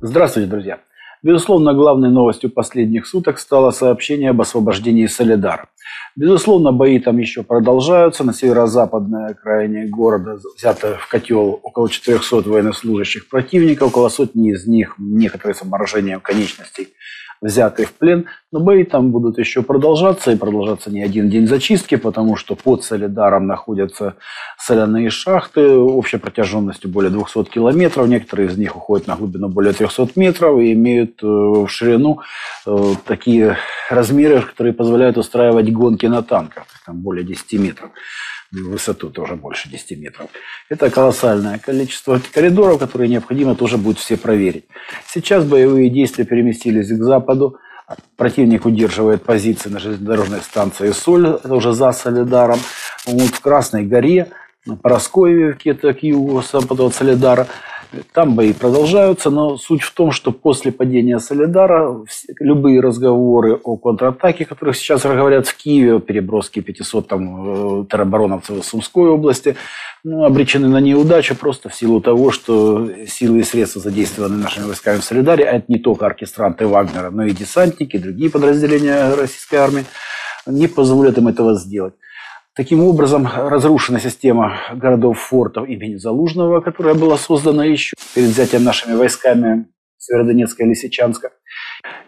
Здравствуйте, друзья! Безусловно, главной новостью последних суток стало сообщение об освобождении Солидара. Безусловно, бои там еще продолжаются. На северо-западной окраине города взято в котел около 400 военнослужащих противника, около сотни из них, некоторые с обморожением конечностей, взятые в плен. Но бои там будут еще продолжаться, и продолжаться не один день зачистки, потому что под Солидаром находятся соляные шахты общей протяженностью более 200 километров. Некоторые из них уходят на глубину более 300 метров и имеют э, в ширину э, такие размеры, которые позволяют устраивать гонки на танках, там более 10 метров высоту тоже больше 10 метров. Это колоссальное количество коридоров, которые необходимо тоже будет все проверить. Сейчас боевые действия переместились к западу. Противник удерживает позиции на железнодорожной станции Соль, это уже за Солидаром. Вот в Красной горе, на где-то к югу, западу от Солидара – там бои продолжаются, но суть в том, что после падения Солидара любые разговоры о контратаке, которых сейчас говорят в Киеве, о переброске 500 там, э, теробороновцев в Сумской области, ну, обречены на неудачу просто в силу того, что силы и средства, задействованные нашими войсками в Солидаре, а это не только оркестранты Вагнера, но и десантники, другие подразделения российской армии, не позволят им этого сделать. Таким образом, разрушена система городов-фортов имени Залужного, которая была создана еще перед взятием нашими войсками Северодонецка и Лисичанска.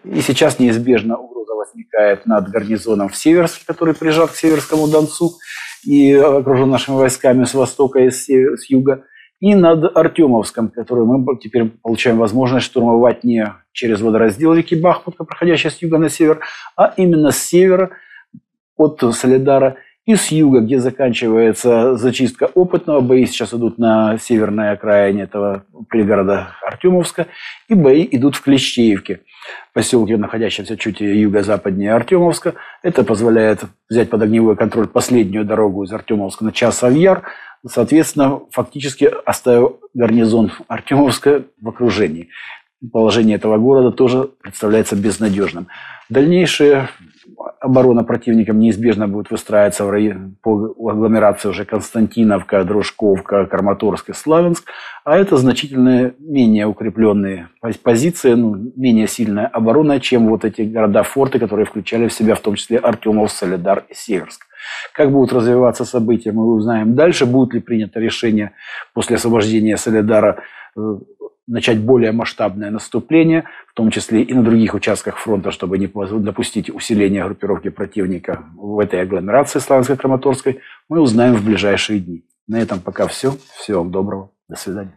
И сейчас неизбежно угроза возникает над гарнизоном в Северске, который прижат к Северскому Донцу и окружен нашими войсками с востока и с юга, и над Артемовском, который мы теперь получаем возможность штурмовать не через водораздел реки Бахмутка, проходящий с юга на север, а именно с севера от Солидара и с юга, где заканчивается зачистка опытного, бои сейчас идут на северной окраине этого пригорода Артемовска, и бои идут в Клещеевке, поселке, находящемся чуть юго-западнее Артемовска. Это позволяет взять под огневой контроль последнюю дорогу из Артемовска на Часов-Яр, соответственно, фактически оставив гарнизон Артемовска в окружении. Положение этого города тоже представляется безнадежным. Дальнейшие оборона противником неизбежно будет выстраиваться в районе, по агломерации уже Константиновка, Дружковка, Краматорск и Славянск, а это значительно менее укрепленные позиции, ну, менее сильная оборона, чем вот эти города-форты, которые включали в себя в том числе Артемов, Солидар и Северск. Как будут развиваться события, мы узнаем дальше. Будет ли принято решение после освобождения Солидара э, начать более масштабное наступление, в том числе и на других участках фронта, чтобы не допустить усиления группировки противника в этой агломерации славянско-краматорской, мы узнаем в ближайшие дни. На этом пока все. Всего вам доброго. До свидания.